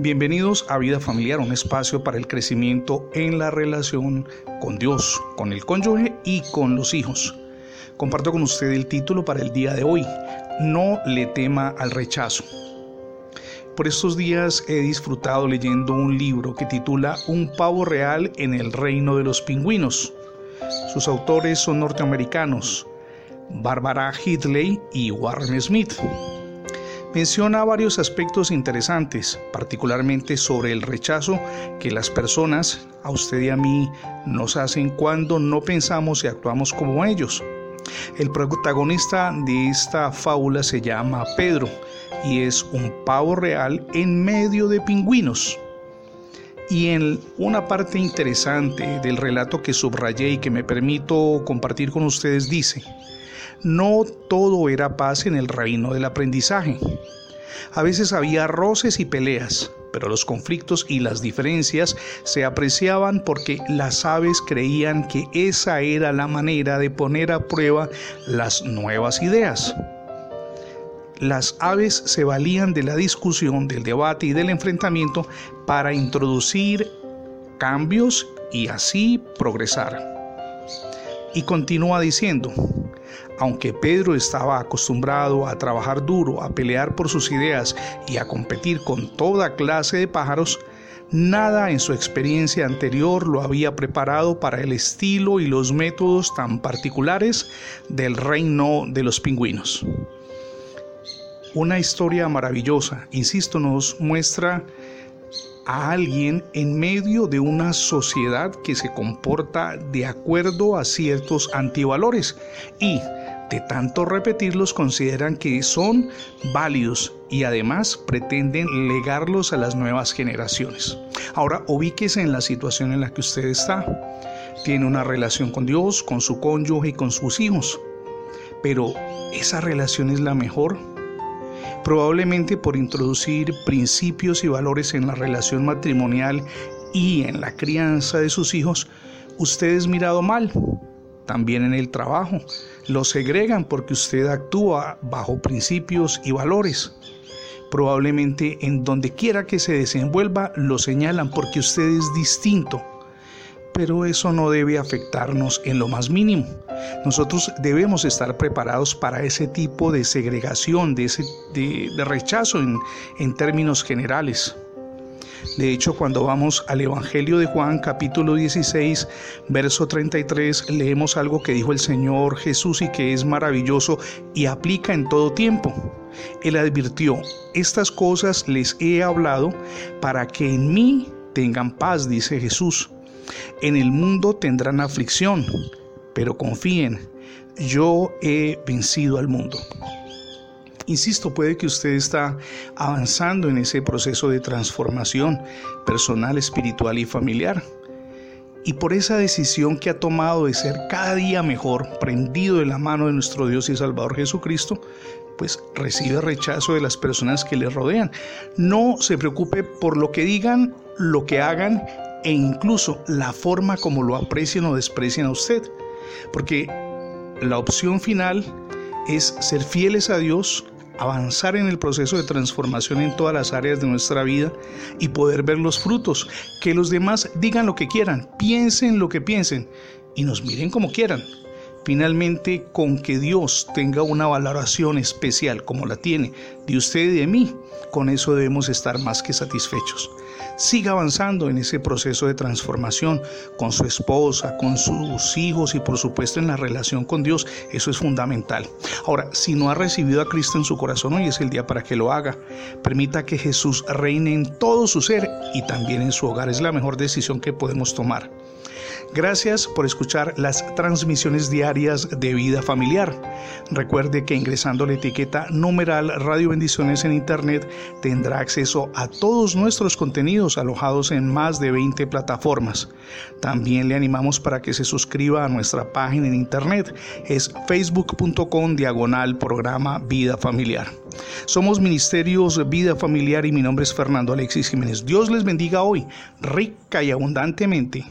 Bienvenidos a Vida Familiar, un espacio para el crecimiento en la relación con Dios, con el cónyuge y con los hijos. Comparto con usted el título para el día de hoy, No le tema al rechazo. Por estos días he disfrutado leyendo un libro que titula Un pavo real en el reino de los pingüinos. Sus autores son norteamericanos, Barbara Hitley y Warren Smith menciona varios aspectos interesantes, particularmente sobre el rechazo que las personas, a usted y a mí, nos hacen cuando no pensamos y actuamos como ellos. El protagonista de esta fábula se llama Pedro y es un pavo real en medio de pingüinos. Y en una parte interesante del relato que subrayé y que me permito compartir con ustedes dice, no todo era paz en el reino del aprendizaje. A veces había roces y peleas, pero los conflictos y las diferencias se apreciaban porque las aves creían que esa era la manera de poner a prueba las nuevas ideas. Las aves se valían de la discusión, del debate y del enfrentamiento para introducir cambios y así progresar. Y continúa diciendo, aunque Pedro estaba acostumbrado a trabajar duro, a pelear por sus ideas y a competir con toda clase de pájaros, nada en su experiencia anterior lo había preparado para el estilo y los métodos tan particulares del reino de los pingüinos. Una historia maravillosa, insisto, nos muestra a alguien en medio de una sociedad que se comporta de acuerdo a ciertos antivalores y de tanto repetirlos consideran que son válidos y además pretenden legarlos a las nuevas generaciones. Ahora ubíquese en la situación en la que usted está. Tiene una relación con Dios, con su cónyuge y con sus hijos. Pero ¿esa relación es la mejor? Probablemente por introducir principios y valores en la relación matrimonial y en la crianza de sus hijos, usted es mirado mal también en el trabajo. Lo segregan porque usted actúa bajo principios y valores. Probablemente en donde quiera que se desenvuelva lo señalan porque usted es distinto. Pero eso no debe afectarnos en lo más mínimo. Nosotros debemos estar preparados para ese tipo de segregación, de, ese, de, rechazo en, en términos generales. De hecho, cuando vamos al Evangelio de Juan capítulo 16, verso 33, leemos algo que dijo el Señor Jesús y que es maravilloso y aplica en todo tiempo. Él advirtió, estas cosas les he hablado para que en mí tengan paz, dice Jesús. En el mundo tendrán aflicción, pero confíen, yo he vencido al mundo. Insisto, puede que usted está avanzando en ese proceso de transformación personal, espiritual y familiar. Y por esa decisión que ha tomado de ser cada día mejor, prendido de la mano de nuestro Dios y Salvador Jesucristo, pues recibe rechazo de las personas que le rodean. No se preocupe por lo que digan, lo que hagan e incluso la forma como lo aprecien o desprecien a usted. Porque la opción final es ser fieles a Dios, avanzar en el proceso de transformación en todas las áreas de nuestra vida y poder ver los frutos. Que los demás digan lo que quieran, piensen lo que piensen y nos miren como quieran. Finalmente, con que Dios tenga una valoración especial como la tiene de usted y de mí, con eso debemos estar más que satisfechos siga avanzando en ese proceso de transformación con su esposa, con sus hijos y por supuesto en la relación con Dios. Eso es fundamental. Ahora, si no ha recibido a Cristo en su corazón, hoy es el día para que lo haga. Permita que Jesús reine en todo su ser y también en su hogar. Es la mejor decisión que podemos tomar. Gracias por escuchar las transmisiones diarias de vida familiar. Recuerde que ingresando la etiqueta numeral Radio Bendiciones en Internet tendrá acceso a todos nuestros contenidos alojados en más de 20 plataformas. También le animamos para que se suscriba a nuestra página en Internet. Es facebook.com diagonal programa Vida Familiar. Somos Ministerios Vida Familiar y mi nombre es Fernando Alexis Jiménez. Dios les bendiga hoy, rica y abundantemente.